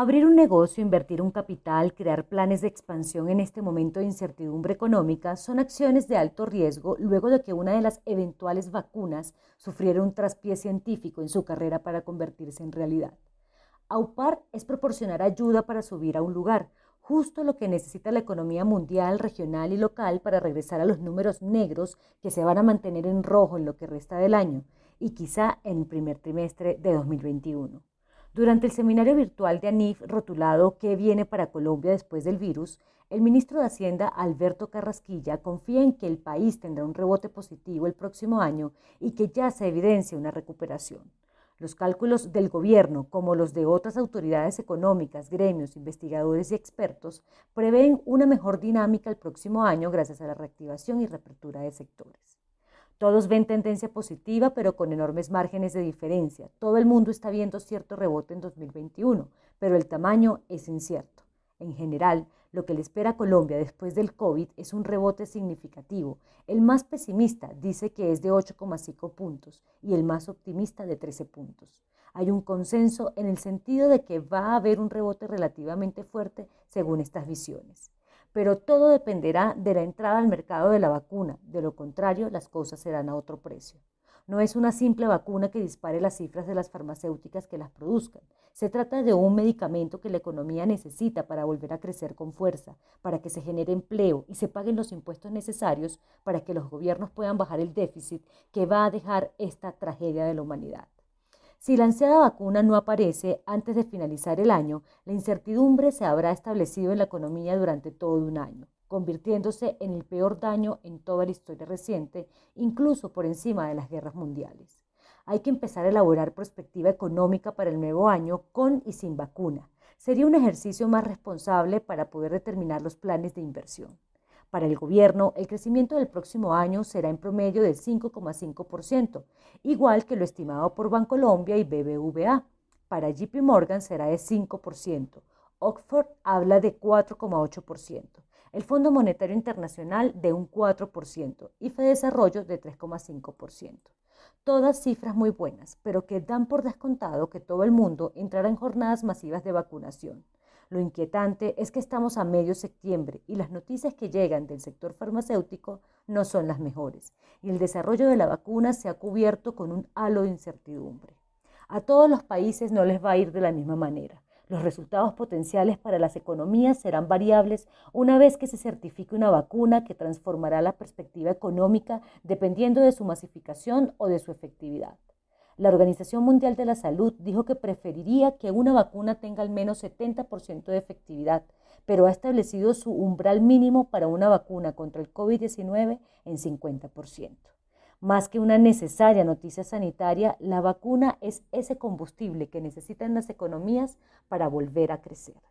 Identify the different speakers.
Speaker 1: Abrir un negocio, invertir un capital, crear planes de expansión en este momento de incertidumbre económica son acciones de alto riesgo luego de que una de las eventuales vacunas sufriera un traspié científico en su carrera para convertirse en realidad. Aupar es proporcionar ayuda para subir a un lugar, justo lo que necesita la economía mundial, regional y local para regresar a los números negros que se van a mantener en rojo en lo que resta del año y quizá en el primer trimestre de 2021. Durante el seminario virtual de ANIF rotulado ¿Qué viene para Colombia después del virus?, el ministro de Hacienda, Alberto Carrasquilla, confía en que el país tendrá un rebote positivo el próximo año y que ya se evidencia una recuperación. Los cálculos del gobierno, como los de otras autoridades económicas, gremios, investigadores y expertos, prevén una mejor dinámica el próximo año gracias a la reactivación y reapertura de sectores. Todos ven tendencia positiva, pero con enormes márgenes de diferencia. Todo el mundo está viendo cierto rebote en 2021, pero el tamaño es incierto. En general, lo que le espera a Colombia después del COVID es un rebote significativo. El más pesimista dice que es de 8,5 puntos y el más optimista de 13 puntos. Hay un consenso en el sentido de que va a haber un rebote relativamente fuerte según estas visiones pero todo dependerá de la entrada al mercado de la vacuna. De lo contrario, las cosas serán a otro precio. No es una simple vacuna que dispare las cifras de las farmacéuticas que las produzcan. Se trata de un medicamento que la economía necesita para volver a crecer con fuerza, para que se genere empleo y se paguen los impuestos necesarios para que los gobiernos puedan bajar el déficit que va a dejar esta tragedia de la humanidad. Si la ansiada vacuna no aparece antes de finalizar el año, la incertidumbre se habrá establecido en la economía durante todo un año, convirtiéndose en el peor daño en toda la historia reciente, incluso por encima de las guerras mundiales. Hay que empezar a elaborar perspectiva económica para el nuevo año con y sin vacuna. Sería un ejercicio más responsable para poder determinar los planes de inversión. Para el gobierno, el crecimiento del próximo año será en promedio del 5,5%, igual que lo estimado por Bancolombia y BBVA. Para JP Morgan será de 5%. Oxford habla de 4,8%. El Fondo Monetario Internacional de un 4% y Desarrollo de 3,5%. Todas cifras muy buenas, pero que dan por descontado que todo el mundo entrará en jornadas masivas de vacunación. Lo inquietante es que estamos a medio septiembre y las noticias que llegan del sector farmacéutico no son las mejores y el desarrollo de la vacuna se ha cubierto con un halo de incertidumbre. A todos los países no les va a ir de la misma manera. Los resultados potenciales para las economías serán variables una vez que se certifique una vacuna que transformará la perspectiva económica dependiendo de su masificación o de su efectividad. La Organización Mundial de la Salud dijo que preferiría que una vacuna tenga al menos 70% de efectividad, pero ha establecido su umbral mínimo para una vacuna contra el COVID-19 en 50%. Más que una necesaria noticia sanitaria, la vacuna es ese combustible que necesitan las economías para volver a crecer.